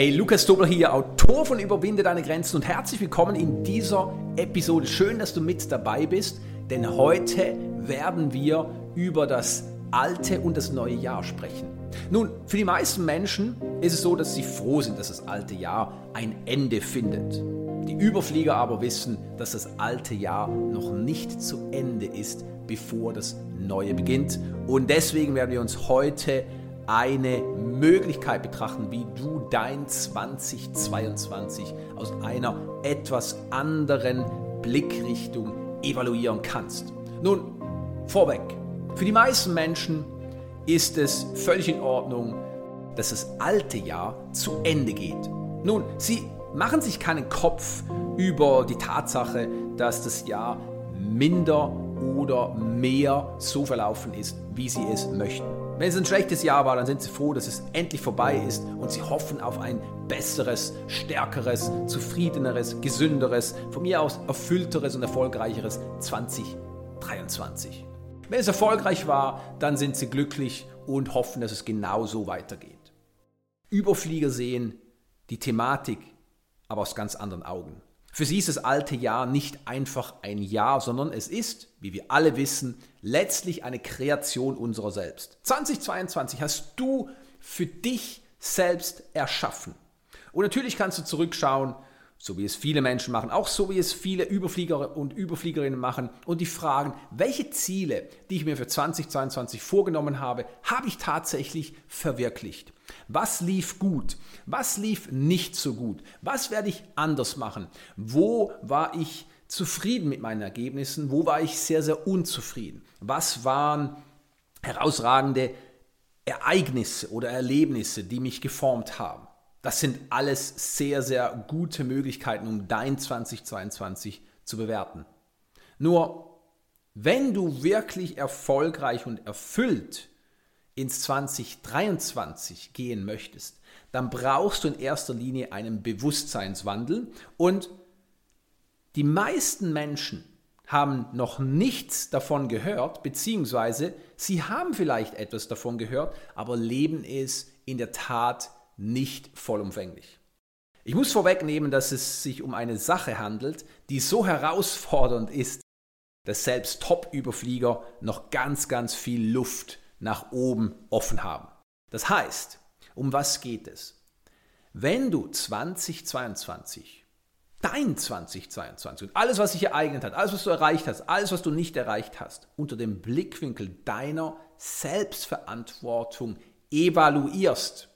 Hey, Lukas Dobler hier, Autor von Überwinde deine Grenzen und herzlich willkommen in dieser Episode. Schön, dass du mit dabei bist, denn heute werden wir über das alte und das neue Jahr sprechen. Nun, für die meisten Menschen ist es so, dass sie froh sind, dass das alte Jahr ein Ende findet. Die Überflieger aber wissen, dass das alte Jahr noch nicht zu Ende ist, bevor das neue beginnt. Und deswegen werden wir uns heute eine Möglichkeit betrachten, wie du dein 2022 aus einer etwas anderen Blickrichtung evaluieren kannst. Nun, vorweg, für die meisten Menschen ist es völlig in Ordnung, dass das alte Jahr zu Ende geht. Nun, sie machen sich keinen Kopf über die Tatsache, dass das Jahr minder oder mehr so verlaufen ist, wie sie es möchten. Wenn es ein schlechtes Jahr war, dann sind sie froh, dass es endlich vorbei ist und sie hoffen auf ein besseres, stärkeres, zufriedeneres, gesünderes, von mir aus erfüllteres und erfolgreicheres 2023. Wenn es erfolgreich war, dann sind sie glücklich und hoffen, dass es genauso weitergeht. Überflieger sehen die Thematik aber aus ganz anderen Augen. Für sie ist das alte Jahr nicht einfach ein Jahr, sondern es ist, wie wir alle wissen, letztlich eine Kreation unserer selbst. 2022 hast du für dich selbst erschaffen. Und natürlich kannst du zurückschauen, so wie es viele Menschen machen, auch so wie es viele Überflieger und Überfliegerinnen machen und die fragen, welche Ziele, die ich mir für 2022 vorgenommen habe, habe ich tatsächlich verwirklicht? Was lief gut? Was lief nicht so gut? Was werde ich anders machen? Wo war ich zufrieden mit meinen Ergebnissen? Wo war ich sehr, sehr unzufrieden? Was waren herausragende Ereignisse oder Erlebnisse, die mich geformt haben? Das sind alles sehr, sehr gute Möglichkeiten, um dein 2022 zu bewerten. Nur, wenn du wirklich erfolgreich und erfüllt ins 2023 gehen möchtest, dann brauchst du in erster Linie einen Bewusstseinswandel und die meisten Menschen haben noch nichts davon gehört, beziehungsweise sie haben vielleicht etwas davon gehört, aber leben es in der Tat nicht vollumfänglich. Ich muss vorwegnehmen, dass es sich um eine Sache handelt, die so herausfordernd ist, dass selbst Top-Überflieger noch ganz, ganz viel Luft nach oben offen haben. Das heißt, um was geht es? Wenn du 2022, dein 2022 und alles, was sich ereignet hat, alles, was du erreicht hast, alles, was du nicht erreicht hast, unter dem Blickwinkel deiner Selbstverantwortung evaluierst,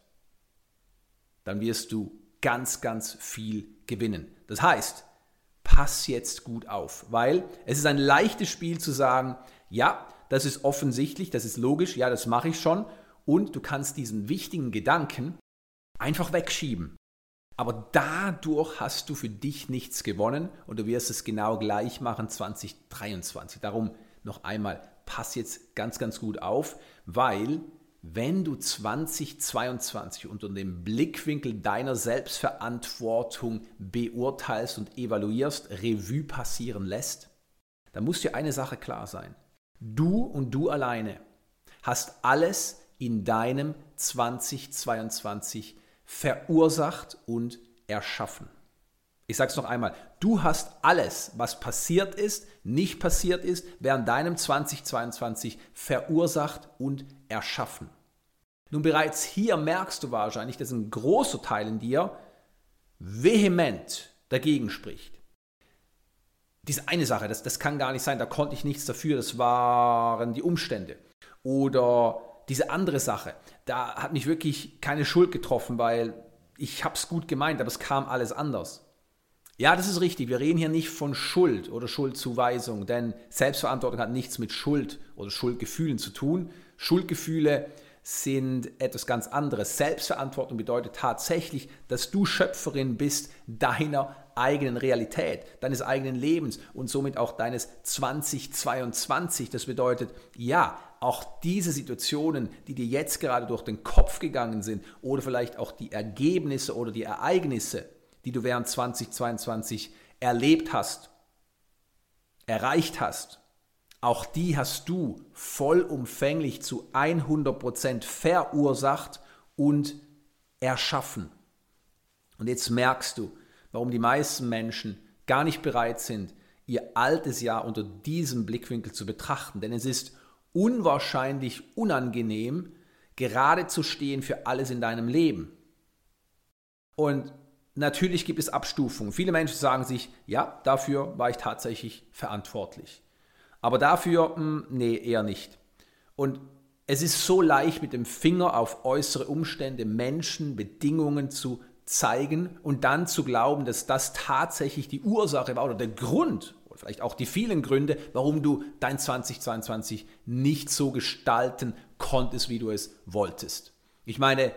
dann wirst du ganz, ganz viel gewinnen. Das heißt, pass jetzt gut auf, weil es ist ein leichtes Spiel zu sagen, ja, das ist offensichtlich, das ist logisch, ja, das mache ich schon. Und du kannst diesen wichtigen Gedanken einfach wegschieben. Aber dadurch hast du für dich nichts gewonnen und du wirst es genau gleich machen 2023. Darum noch einmal, pass jetzt ganz, ganz gut auf, weil wenn du 2022 unter dem Blickwinkel deiner Selbstverantwortung beurteilst und evaluierst, Revue passieren lässt, dann muss dir eine Sache klar sein. Du und du alleine hast alles in deinem 2022 verursacht und erschaffen. Ich sage es noch einmal, du hast alles, was passiert ist, nicht passiert ist, während deinem 2022 verursacht und erschaffen. Nun bereits hier merkst du wahrscheinlich, dass ein großer Teil in dir vehement dagegen spricht diese eine Sache, das, das kann gar nicht sein, da konnte ich nichts dafür, das waren die Umstände. Oder diese andere Sache, da hat mich wirklich keine Schuld getroffen, weil ich habe es gut gemeint, aber es kam alles anders. Ja, das ist richtig. Wir reden hier nicht von Schuld oder Schuldzuweisung, denn Selbstverantwortung hat nichts mit Schuld oder Schuldgefühlen zu tun. Schuldgefühle sind etwas ganz anderes. Selbstverantwortung bedeutet tatsächlich, dass du Schöpferin bist deiner eigenen Realität, deines eigenen Lebens und somit auch deines 2022. Das bedeutet, ja, auch diese Situationen, die dir jetzt gerade durch den Kopf gegangen sind oder vielleicht auch die Ergebnisse oder die Ereignisse, die du während 2022 erlebt hast, erreicht hast, auch die hast du vollumfänglich zu 100% verursacht und erschaffen. Und jetzt merkst du, warum die meisten Menschen gar nicht bereit sind, ihr altes Jahr unter diesem Blickwinkel zu betrachten. Denn es ist unwahrscheinlich unangenehm, gerade zu stehen für alles in deinem Leben. Und natürlich gibt es Abstufungen. Viele Menschen sagen sich, ja, dafür war ich tatsächlich verantwortlich. Aber dafür, mh, hm, nee, eher nicht. Und es ist so leicht, mit dem Finger auf äußere Umstände, Menschen, Bedingungen zu zeigen und dann zu glauben, dass das tatsächlich die Ursache war oder der Grund oder vielleicht auch die vielen Gründe, warum du dein 2022 nicht so gestalten konntest, wie du es wolltest. Ich meine,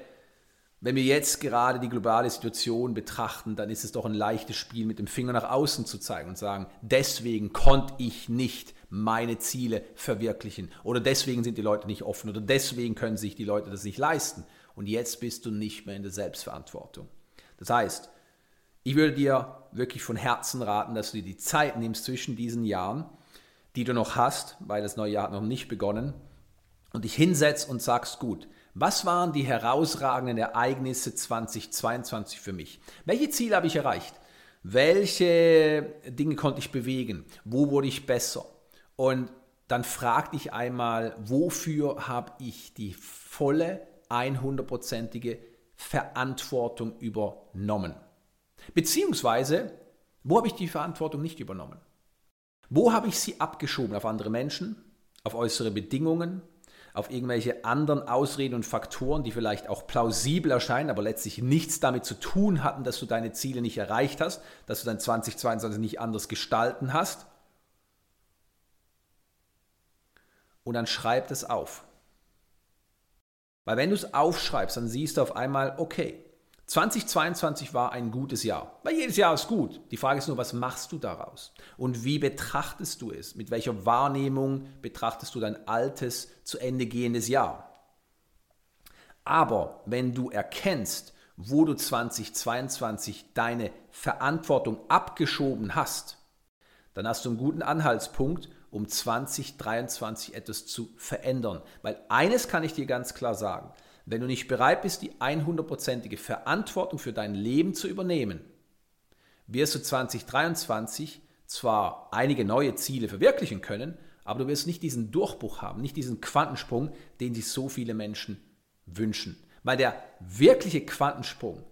wenn wir jetzt gerade die globale Situation betrachten, dann ist es doch ein leichtes Spiel, mit dem Finger nach außen zu zeigen und sagen, deswegen konnte ich nicht meine Ziele verwirklichen oder deswegen sind die Leute nicht offen oder deswegen können sich die Leute das nicht leisten. Und jetzt bist du nicht mehr in der Selbstverantwortung. Das heißt, ich würde dir wirklich von Herzen raten, dass du dir die Zeit nimmst zwischen diesen Jahren, die du noch hast, weil das neue Jahr hat noch nicht begonnen, und dich hinsetzt und sagst, gut, was waren die herausragenden Ereignisse 2022 für mich? Welche Ziele habe ich erreicht? Welche Dinge konnte ich bewegen? Wo wurde ich besser? Und dann frag dich einmal, wofür habe ich die volle, 100%ige Verantwortung übernommen? Beziehungsweise, wo habe ich die Verantwortung nicht übernommen? Wo habe ich sie abgeschoben? Auf andere Menschen, auf äußere Bedingungen, auf irgendwelche anderen Ausreden und Faktoren, die vielleicht auch plausibel erscheinen, aber letztlich nichts damit zu tun hatten, dass du deine Ziele nicht erreicht hast, dass du dein 2022 nicht anders gestalten hast. Und dann schreib das auf. Weil wenn du es aufschreibst, dann siehst du auf einmal, okay, 2022 war ein gutes Jahr, weil jedes Jahr ist gut. Die Frage ist nur, was machst du daraus? Und wie betrachtest du es? Mit welcher Wahrnehmung betrachtest du dein altes, zu Ende gehendes Jahr? Aber wenn du erkennst, wo du 2022 deine Verantwortung abgeschoben hast, dann hast du einen guten Anhaltspunkt, um 2023 etwas zu verändern. Weil eines kann ich dir ganz klar sagen, wenn du nicht bereit bist, die 100%ige Verantwortung für dein Leben zu übernehmen, wirst du 2023 zwar einige neue Ziele verwirklichen können, aber du wirst nicht diesen Durchbruch haben, nicht diesen Quantensprung, den sich so viele Menschen wünschen. Weil der wirkliche Quantensprung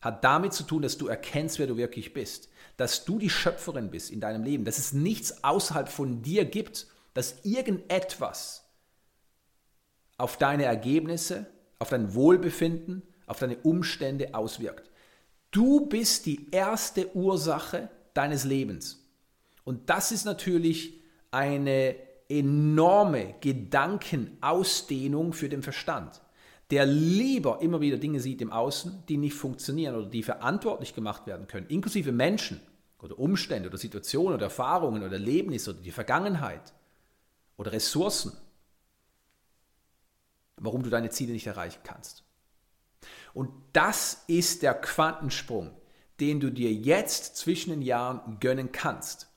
hat damit zu tun, dass du erkennst, wer du wirklich bist, dass du die Schöpferin bist in deinem Leben, dass es nichts außerhalb von dir gibt, dass irgendetwas auf deine Ergebnisse, auf dein Wohlbefinden, auf deine Umstände auswirkt. Du bist die erste Ursache deines Lebens. Und das ist natürlich eine enorme Gedankenausdehnung für den Verstand, der lieber immer wieder Dinge sieht im Außen, die nicht funktionieren oder die verantwortlich gemacht werden können, inklusive Menschen oder Umstände oder Situationen oder Erfahrungen oder Erlebnisse oder die Vergangenheit oder Ressourcen warum du deine Ziele nicht erreichen kannst. Und das ist der Quantensprung, den du dir jetzt zwischen den Jahren gönnen kannst.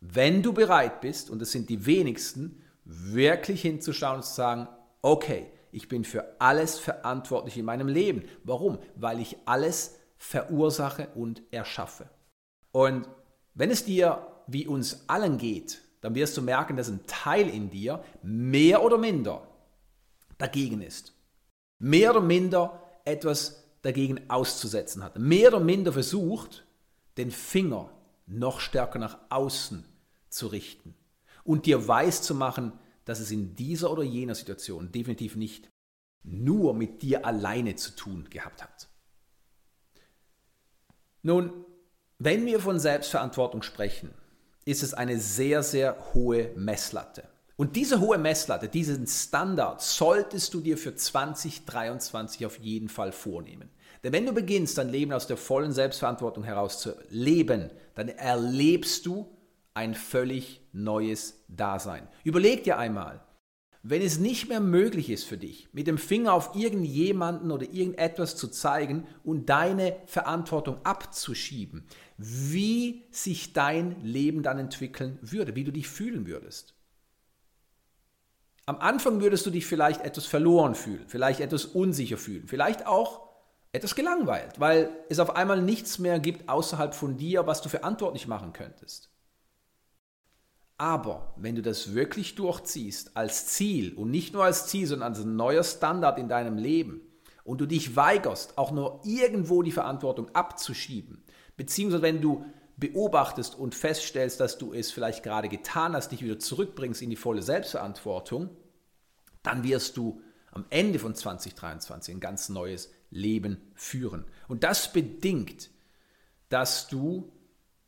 Wenn du bereit bist, und das sind die wenigsten, wirklich hinzuschauen und zu sagen, okay, ich bin für alles verantwortlich in meinem Leben. Warum? Weil ich alles verursache und erschaffe. Und wenn es dir wie uns allen geht, dann wirst du merken, dass ein Teil in dir mehr oder minder dagegen ist. Mehr oder minder etwas dagegen auszusetzen hat. Mehr oder minder versucht, den Finger noch stärker nach außen zu richten und dir weiß zu machen, dass es in dieser oder jener Situation definitiv nicht nur mit dir alleine zu tun gehabt hat. Nun, wenn wir von Selbstverantwortung sprechen, ist es eine sehr, sehr hohe Messlatte. Und diese hohe Messlatte, diesen Standard solltest du dir für 2023 auf jeden Fall vornehmen. Denn wenn du beginnst, dein Leben aus der vollen Selbstverantwortung heraus zu leben, dann erlebst du ein völlig neues Dasein. Überleg dir einmal, wenn es nicht mehr möglich ist für dich, mit dem Finger auf irgendjemanden oder irgendetwas zu zeigen und deine Verantwortung abzuschieben, wie sich dein Leben dann entwickeln würde, wie du dich fühlen würdest. Am Anfang würdest du dich vielleicht etwas verloren fühlen, vielleicht etwas unsicher fühlen, vielleicht auch etwas gelangweilt, weil es auf einmal nichts mehr gibt außerhalb von dir, was du verantwortlich machen könntest. Aber wenn du das wirklich durchziehst als Ziel und nicht nur als Ziel, sondern als neuer Standard in deinem Leben und du dich weigerst, auch nur irgendwo die Verantwortung abzuschieben, beziehungsweise wenn du beobachtest und feststellst, dass du es vielleicht gerade getan hast, dich wieder zurückbringst in die volle Selbstverantwortung, dann wirst du am Ende von 2023 ein ganz neues Leben führen. Und das bedingt, dass du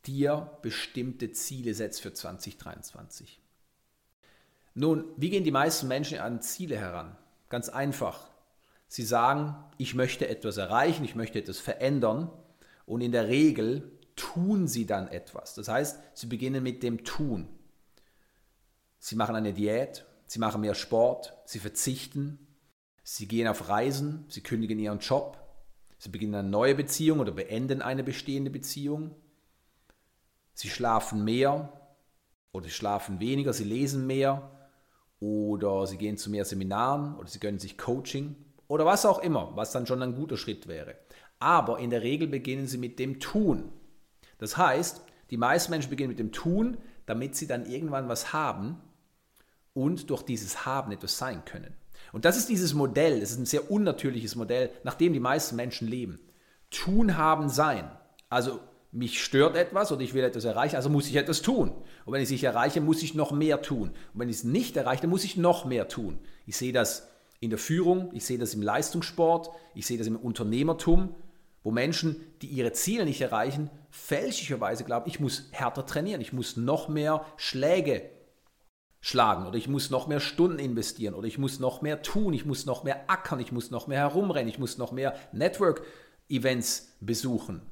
dir bestimmte Ziele setzt für 2023. Nun, wie gehen die meisten Menschen an Ziele heran? Ganz einfach. Sie sagen, ich möchte etwas erreichen, ich möchte etwas verändern und in der Regel tun sie dann etwas. Das heißt, sie beginnen mit dem Tun. Sie machen eine Diät, sie machen mehr Sport, sie verzichten, sie gehen auf Reisen, sie kündigen ihren Job, sie beginnen eine neue Beziehung oder beenden eine bestehende Beziehung, sie schlafen mehr oder schlafen weniger, sie lesen mehr oder sie gehen zu mehr Seminaren oder sie gönnen sich Coaching oder was auch immer, was dann schon ein guter Schritt wäre. Aber in der Regel beginnen sie mit dem Tun. Das heißt, die meisten Menschen beginnen mit dem Tun, damit sie dann irgendwann was haben und durch dieses Haben etwas sein können. Und das ist dieses Modell, das ist ein sehr unnatürliches Modell, nach dem die meisten Menschen leben. Tun, haben, sein. Also mich stört etwas oder ich will etwas erreichen, also muss ich etwas tun. Und wenn ich es nicht erreiche, muss ich noch mehr tun. Und wenn ich es nicht erreiche, dann muss ich noch mehr tun. Ich sehe das in der Führung, ich sehe das im Leistungssport, ich sehe das im Unternehmertum, wo Menschen, die ihre Ziele nicht erreichen, fälschlicherweise glauben, ich muss härter trainieren, ich muss noch mehr Schläge schlagen oder ich muss noch mehr Stunden investieren oder ich muss noch mehr tun, ich muss noch mehr ackern, ich muss noch mehr herumrennen, ich muss noch mehr Network-Events besuchen.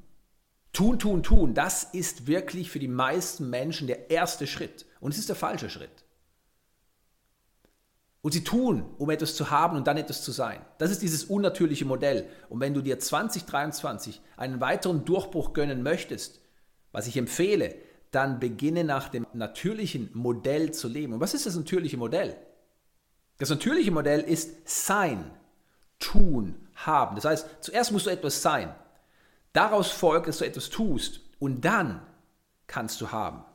Tun, tun, tun, das ist wirklich für die meisten Menschen der erste Schritt und es ist der falsche Schritt. Und sie tun, um etwas zu haben und dann etwas zu sein. Das ist dieses unnatürliche Modell. Und wenn du dir 2023 einen weiteren Durchbruch gönnen möchtest, was ich empfehle, dann beginne nach dem natürlichen Modell zu leben. Und was ist das natürliche Modell? Das natürliche Modell ist sein, tun, haben. Das heißt, zuerst musst du etwas sein. Daraus folgt, dass du etwas tust und dann kannst du haben.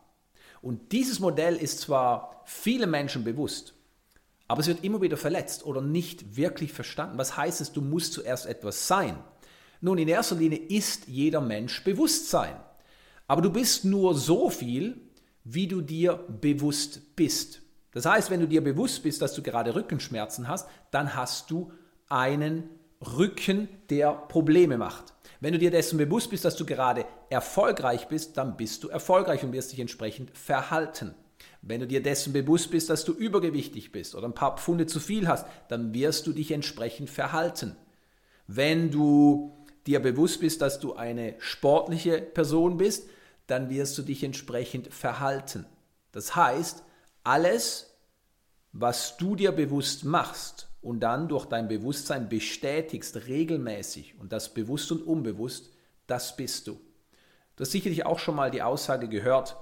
Und dieses Modell ist zwar vielen Menschen bewusst, aber es wird immer wieder verletzt oder nicht wirklich verstanden. Was heißt es, du musst zuerst etwas sein? Nun, in erster Linie ist jeder Mensch Bewusstsein. Aber du bist nur so viel, wie du dir bewusst bist. Das heißt, wenn du dir bewusst bist, dass du gerade Rückenschmerzen hast, dann hast du einen Rücken, der Probleme macht. Wenn du dir dessen bewusst bist, dass du gerade erfolgreich bist, dann bist du erfolgreich und wirst dich entsprechend verhalten. Wenn du dir dessen bewusst bist, dass du übergewichtig bist oder ein paar Pfunde zu viel hast, dann wirst du dich entsprechend verhalten. Wenn du dir bewusst bist, dass du eine sportliche Person bist, dann wirst du dich entsprechend verhalten. Das heißt, alles, was du dir bewusst machst und dann durch dein Bewusstsein bestätigst regelmäßig und das bewusst und unbewusst, das bist du. Du hast sicherlich auch schon mal die Aussage gehört,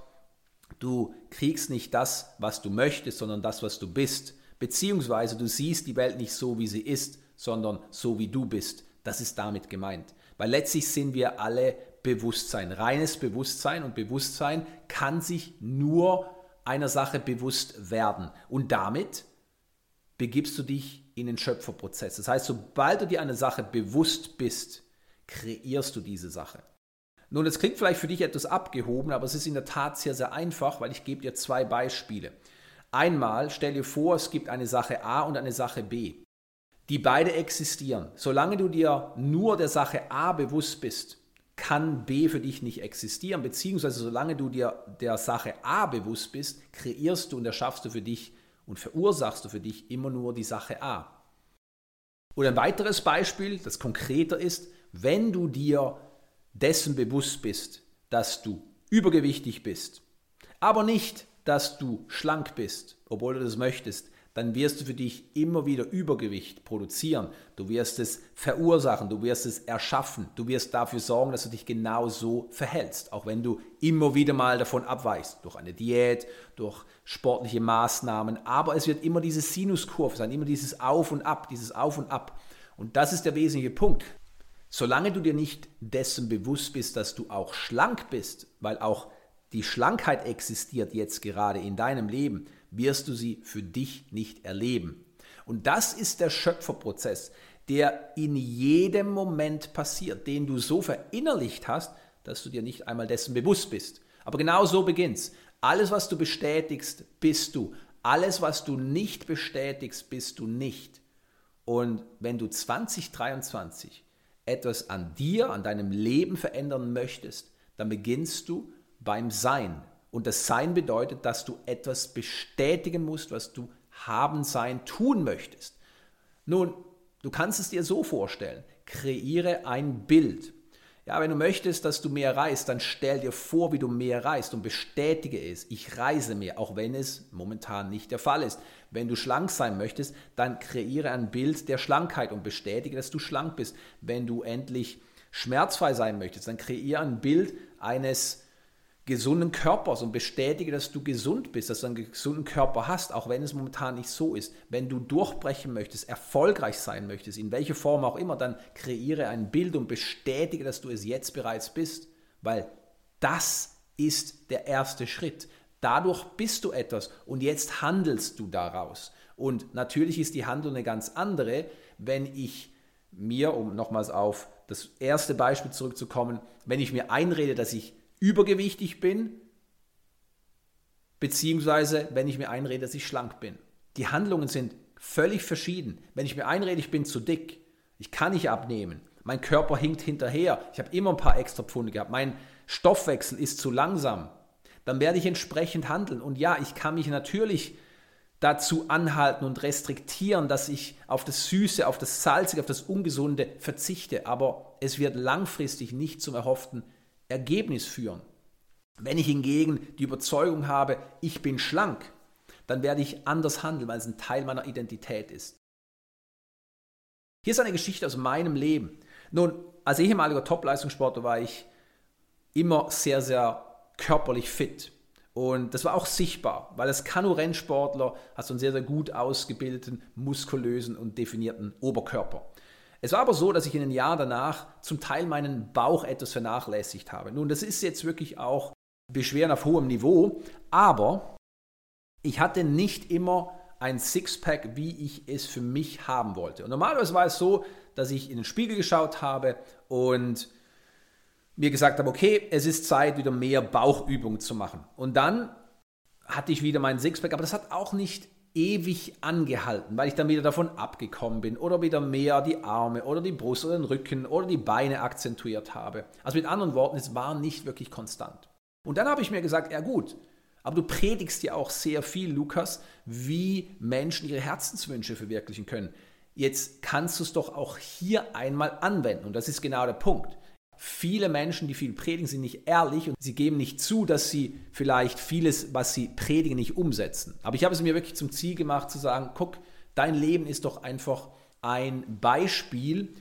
Du kriegst nicht das, was du möchtest, sondern das, was du bist. Beziehungsweise du siehst die Welt nicht so, wie sie ist, sondern so, wie du bist. Das ist damit gemeint. Weil letztlich sind wir alle Bewusstsein, reines Bewusstsein und Bewusstsein kann sich nur einer Sache bewusst werden. Und damit begibst du dich in den Schöpferprozess. Das heißt, sobald du dir eine Sache bewusst bist, kreierst du diese Sache. Nun, das klingt vielleicht für dich etwas abgehoben, aber es ist in der Tat sehr, sehr einfach, weil ich gebe dir zwei Beispiele. Einmal stell dir vor, es gibt eine Sache A und eine Sache B. Die beide existieren. Solange du dir nur der Sache A bewusst bist, kann B für dich nicht existieren, beziehungsweise solange du dir der Sache A bewusst bist, kreierst du und erschaffst du für dich und verursachst du für dich immer nur die Sache A. Und ein weiteres Beispiel, das konkreter ist, wenn du dir dessen bewusst bist, dass du übergewichtig bist, aber nicht, dass du schlank bist, obwohl du das möchtest, dann wirst du für dich immer wieder Übergewicht produzieren. Du wirst es verursachen, du wirst es erschaffen, du wirst dafür sorgen, dass du dich genau so verhältst, auch wenn du immer wieder mal davon abweichst, durch eine Diät, durch sportliche Maßnahmen. Aber es wird immer diese Sinuskurve sein, immer dieses Auf und Ab, dieses Auf und Ab. Und das ist der wesentliche Punkt. Solange du dir nicht dessen bewusst bist, dass du auch schlank bist, weil auch die Schlankheit existiert jetzt gerade in deinem Leben, wirst du sie für dich nicht erleben. Und das ist der Schöpferprozess, der in jedem Moment passiert, den du so verinnerlicht hast, dass du dir nicht einmal dessen bewusst bist. Aber genau so beginnt's. Alles, was du bestätigst, bist du. Alles, was du nicht bestätigst, bist du nicht. Und wenn du 2023 etwas an dir, an deinem Leben verändern möchtest, dann beginnst du beim Sein. Und das Sein bedeutet, dass du etwas bestätigen musst, was du haben, sein, tun möchtest. Nun, du kannst es dir so vorstellen. Kreiere ein Bild. Ja, wenn du möchtest, dass du mehr reist, dann stell dir vor, wie du mehr reist und bestätige es. Ich reise mehr, auch wenn es momentan nicht der Fall ist. Wenn du schlank sein möchtest, dann kreiere ein Bild der Schlankheit und bestätige, dass du schlank bist. Wenn du endlich schmerzfrei sein möchtest, dann kreiere ein Bild eines gesunden Körpers und bestätige, dass du gesund bist, dass du einen gesunden Körper hast, auch wenn es momentan nicht so ist. Wenn du durchbrechen möchtest, erfolgreich sein möchtest, in welcher Form auch immer, dann kreiere ein Bild und bestätige, dass du es jetzt bereits bist, weil das ist der erste Schritt. Dadurch bist du etwas und jetzt handelst du daraus. Und natürlich ist die Handlung eine ganz andere, wenn ich mir, um nochmals auf das erste Beispiel zurückzukommen, wenn ich mir einrede, dass ich übergewichtig bin, beziehungsweise wenn ich mir einrede, dass ich schlank bin. Die Handlungen sind völlig verschieden. Wenn ich mir einrede, ich bin zu dick, ich kann nicht abnehmen, mein Körper hinkt hinterher, ich habe immer ein paar extra Pfunde gehabt, mein Stoffwechsel ist zu langsam, dann werde ich entsprechend handeln. Und ja, ich kann mich natürlich dazu anhalten und restriktieren, dass ich auf das Süße, auf das Salzige, auf das Ungesunde verzichte, aber es wird langfristig nicht zum erhofften Ergebnis führen. Wenn ich hingegen die Überzeugung habe, ich bin schlank, dann werde ich anders handeln, weil es ein Teil meiner Identität ist. Hier ist eine Geschichte aus meinem Leben. Nun, als ehemaliger Top-Leistungssportler war ich immer sehr, sehr körperlich fit. Und das war auch sichtbar, weil als Kanu-Rennsportler hast du einen sehr, sehr gut ausgebildeten, muskulösen und definierten Oberkörper. Es war aber so, dass ich in den Jahren danach zum Teil meinen Bauch etwas vernachlässigt habe. Nun, das ist jetzt wirklich auch Beschweren auf hohem Niveau, aber ich hatte nicht immer ein Sixpack, wie ich es für mich haben wollte. Und normalerweise war es so, dass ich in den Spiegel geschaut habe und mir gesagt habe, okay, es ist Zeit, wieder mehr Bauchübungen zu machen. Und dann hatte ich wieder meinen Sixpack, aber das hat auch nicht ewig angehalten, weil ich dann wieder davon abgekommen bin oder wieder mehr die Arme oder die Brust oder den Rücken oder die Beine akzentuiert habe. Also mit anderen Worten, es war nicht wirklich konstant. Und dann habe ich mir gesagt, ja gut, aber du predigst ja auch sehr viel, Lukas, wie Menschen ihre Herzenswünsche verwirklichen können. Jetzt kannst du es doch auch hier einmal anwenden. Und das ist genau der Punkt. Viele Menschen, die viel predigen, sind nicht ehrlich und sie geben nicht zu, dass sie vielleicht vieles, was sie predigen, nicht umsetzen. Aber ich habe es mir wirklich zum Ziel gemacht zu sagen, guck, dein Leben ist doch einfach ein Beispiel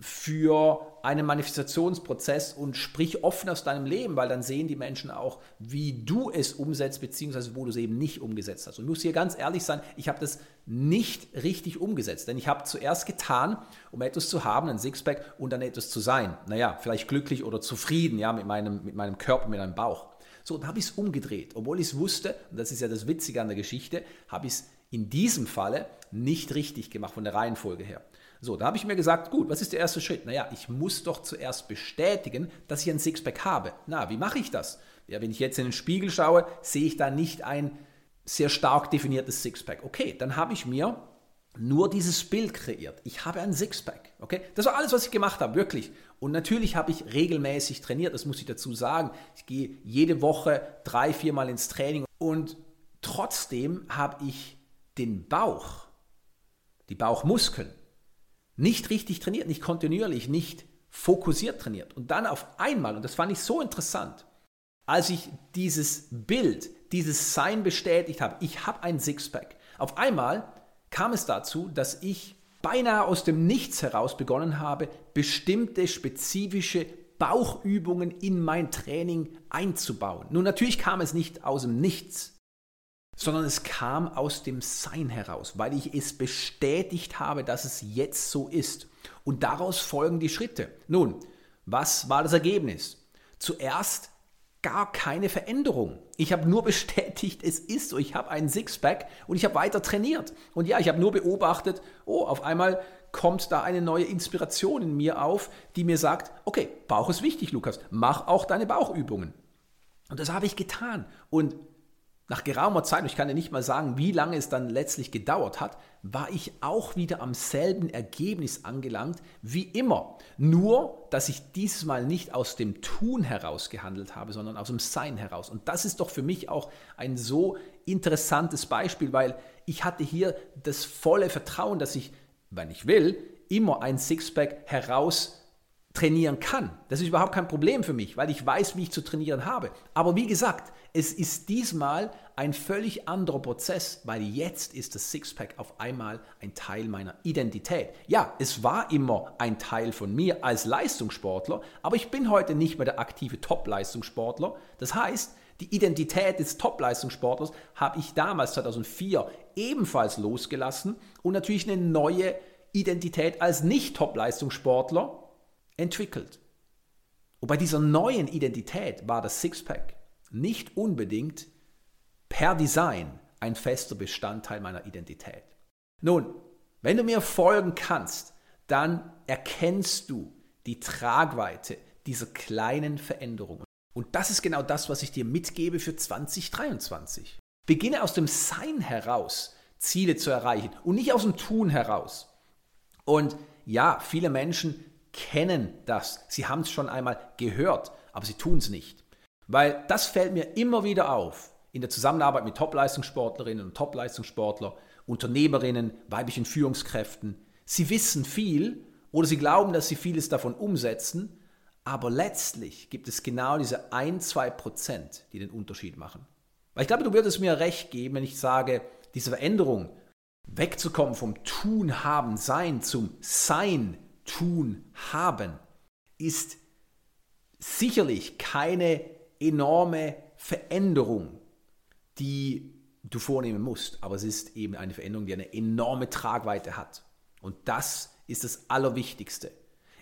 für einen Manifestationsprozess und sprich offen aus deinem Leben, weil dann sehen die Menschen auch, wie du es umsetzt, beziehungsweise wo du es eben nicht umgesetzt hast. Und ich muss hier ganz ehrlich sein, ich habe das nicht richtig umgesetzt, denn ich habe zuerst getan, um etwas zu haben, ein Sixpack und dann etwas zu sein. Naja, vielleicht glücklich oder zufrieden ja, mit, meinem, mit meinem Körper, mit meinem Bauch. So, dann habe ich es umgedreht. Obwohl ich es wusste, und das ist ja das Witzige an der Geschichte, habe ich es in diesem Falle nicht richtig gemacht von der Reihenfolge her. So, da habe ich mir gesagt, gut, was ist der erste Schritt? Naja, ich muss doch zuerst bestätigen, dass ich ein Sixpack habe. Na, wie mache ich das? Ja, wenn ich jetzt in den Spiegel schaue, sehe ich da nicht ein sehr stark definiertes Sixpack. Okay, dann habe ich mir nur dieses Bild kreiert. Ich habe ein Sixpack. Okay, das war alles, was ich gemacht habe, wirklich. Und natürlich habe ich regelmäßig trainiert, das muss ich dazu sagen. Ich gehe jede Woche drei, viermal ins Training und trotzdem habe ich den Bauch, die Bauchmuskeln nicht richtig trainiert, nicht kontinuierlich, nicht fokussiert trainiert. Und dann auf einmal, und das fand ich so interessant, als ich dieses Bild, dieses Sein bestätigt habe, ich habe ein Sixpack, auf einmal kam es dazu, dass ich beinahe aus dem Nichts heraus begonnen habe, bestimmte spezifische Bauchübungen in mein Training einzubauen. Nun, natürlich kam es nicht aus dem Nichts. Sondern es kam aus dem Sein heraus, weil ich es bestätigt habe, dass es jetzt so ist. Und daraus folgen die Schritte. Nun, was war das Ergebnis? Zuerst gar keine Veränderung. Ich habe nur bestätigt, es ist so. Ich habe einen Sixpack und ich habe weiter trainiert. Und ja, ich habe nur beobachtet, oh, auf einmal kommt da eine neue Inspiration in mir auf, die mir sagt, okay, Bauch ist wichtig, Lukas, mach auch deine Bauchübungen. Und das habe ich getan. Und nach geraumer Zeit, ich kann dir nicht mal sagen, wie lange es dann letztlich gedauert hat, war ich auch wieder am selben Ergebnis angelangt wie immer. Nur, dass ich dieses Mal nicht aus dem Tun heraus gehandelt habe, sondern aus dem Sein heraus. Und das ist doch für mich auch ein so interessantes Beispiel, weil ich hatte hier das volle Vertrauen, dass ich, wenn ich will, immer ein Sixpack heraus trainieren kann. Das ist überhaupt kein Problem für mich, weil ich weiß, wie ich zu trainieren habe. Aber wie gesagt, es ist diesmal ein völlig anderer Prozess, weil jetzt ist das Sixpack auf einmal ein Teil meiner Identität. Ja, es war immer ein Teil von mir als Leistungssportler, aber ich bin heute nicht mehr der aktive Top-Leistungssportler. Das heißt, die Identität des Top-Leistungssportlers habe ich damals 2004 ebenfalls losgelassen und natürlich eine neue Identität als Nicht-Top-Leistungssportler entwickelt. Und bei dieser neuen Identität war das Sixpack nicht unbedingt per Design ein fester Bestandteil meiner Identität. Nun, wenn du mir folgen kannst, dann erkennst du die Tragweite dieser kleinen Veränderungen. Und das ist genau das, was ich dir mitgebe für 2023. Beginne aus dem Sein heraus, Ziele zu erreichen und nicht aus dem Tun heraus. Und ja, viele Menschen kennen das. Sie haben es schon einmal gehört, aber sie tun es nicht. Weil das fällt mir immer wieder auf in der Zusammenarbeit mit Top-Leistungssportlerinnen und Top-Leistungssportler, Unternehmerinnen, weiblichen Führungskräften. Sie wissen viel oder sie glauben, dass sie vieles davon umsetzen, aber letztlich gibt es genau diese 1, 2 Prozent, die den Unterschied machen. Weil ich glaube, du würdest mir recht geben, wenn ich sage, diese Veränderung, wegzukommen vom Tun, Haben, Sein zum Sein, Tun, Haben, ist sicherlich keine enorme Veränderung, die du vornehmen musst, aber es ist eben eine Veränderung, die eine enorme Tragweite hat. Und das ist das Allerwichtigste.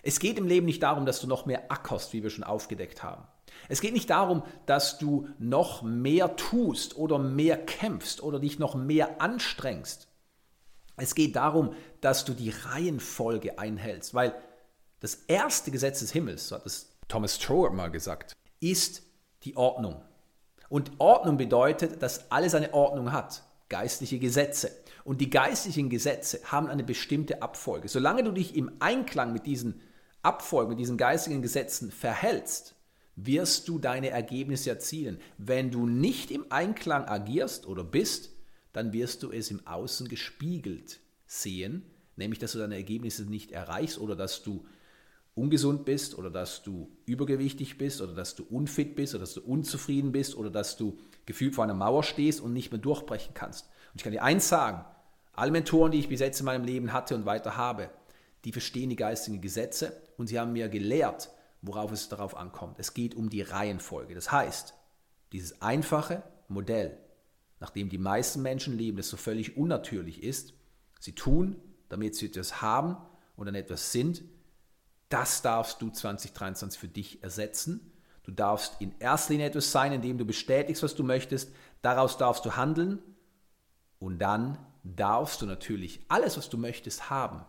Es geht im Leben nicht darum, dass du noch mehr ackerst, wie wir schon aufgedeckt haben. Es geht nicht darum, dass du noch mehr tust oder mehr kämpfst oder dich noch mehr anstrengst. Es geht darum, dass du die Reihenfolge einhältst, weil das erste Gesetz des Himmels, so hat es Thomas Troward mal gesagt, ist die Ordnung. Und Ordnung bedeutet, dass alles eine Ordnung hat, geistliche Gesetze. Und die geistlichen Gesetze haben eine bestimmte Abfolge. Solange du dich im Einklang mit diesen Abfolgen, mit diesen geistigen Gesetzen verhältst, wirst du deine Ergebnisse erzielen. Wenn du nicht im Einklang agierst oder bist, dann wirst du es im Außen gespiegelt sehen, nämlich dass du deine Ergebnisse nicht erreichst oder dass du ungesund bist oder dass du übergewichtig bist oder dass du unfit bist oder dass du unzufrieden bist oder dass du gefühlt vor einer Mauer stehst und nicht mehr durchbrechen kannst. Und ich kann dir eins sagen, alle Mentoren, die ich bis jetzt in meinem Leben hatte und weiter habe, die verstehen die geistigen Gesetze und sie haben mir gelehrt, worauf es darauf ankommt. Es geht um die Reihenfolge. Das heißt, dieses einfache Modell, nach dem die meisten Menschen leben, das so völlig unnatürlich ist, sie tun, damit sie etwas haben und dann etwas sind, das darfst du 2023 für dich ersetzen. Du darfst in erster Linie etwas sein, indem du bestätigst, was du möchtest. Daraus darfst du handeln. Und dann darfst du natürlich alles, was du möchtest, haben.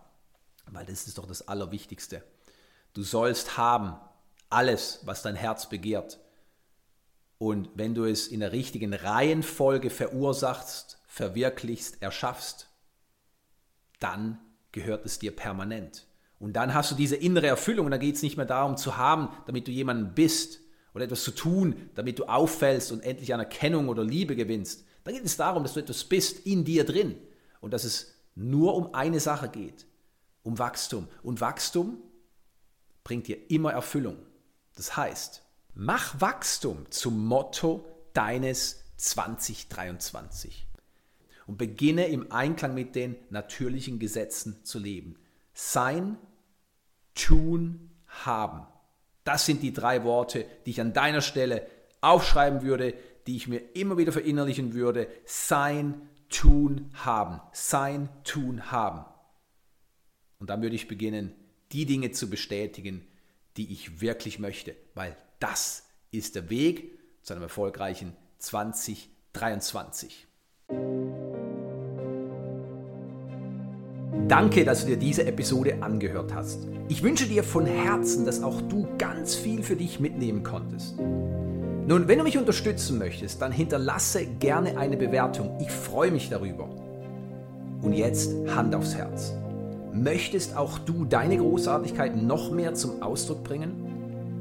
Weil das ist doch das Allerwichtigste. Du sollst haben alles, was dein Herz begehrt. Und wenn du es in der richtigen Reihenfolge verursachst, verwirklichst, erschaffst, dann gehört es dir permanent. Und dann hast du diese innere Erfüllung und dann geht es nicht mehr darum zu haben, damit du jemanden bist oder etwas zu tun, damit du auffällst und endlich Anerkennung oder Liebe gewinnst. Dann geht es darum, dass du etwas bist in dir drin und dass es nur um eine Sache geht, um Wachstum. Und Wachstum bringt dir immer Erfüllung. Das heißt, mach Wachstum zum Motto deines 2023 und beginne im Einklang mit den natürlichen Gesetzen zu leben. Sein tun, haben. Das sind die drei Worte, die ich an deiner Stelle aufschreiben würde, die ich mir immer wieder verinnerlichen würde. Sein, tun, haben. Sein, tun, haben. Und dann würde ich beginnen, die Dinge zu bestätigen, die ich wirklich möchte, weil das ist der Weg zu einem erfolgreichen 2023. Danke, dass du dir diese Episode angehört hast. Ich wünsche dir von Herzen, dass auch du ganz viel für dich mitnehmen konntest. Nun, wenn du mich unterstützen möchtest, dann hinterlasse gerne eine Bewertung. Ich freue mich darüber. Und jetzt Hand aufs Herz. Möchtest auch du deine Großartigkeit noch mehr zum Ausdruck bringen?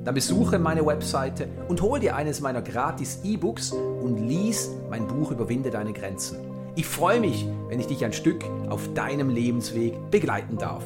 Dann besuche meine Webseite und hol dir eines meiner gratis E-Books und lies mein Buch Überwinde deine Grenzen. Ich freue mich, wenn ich dich ein Stück auf deinem Lebensweg begleiten darf.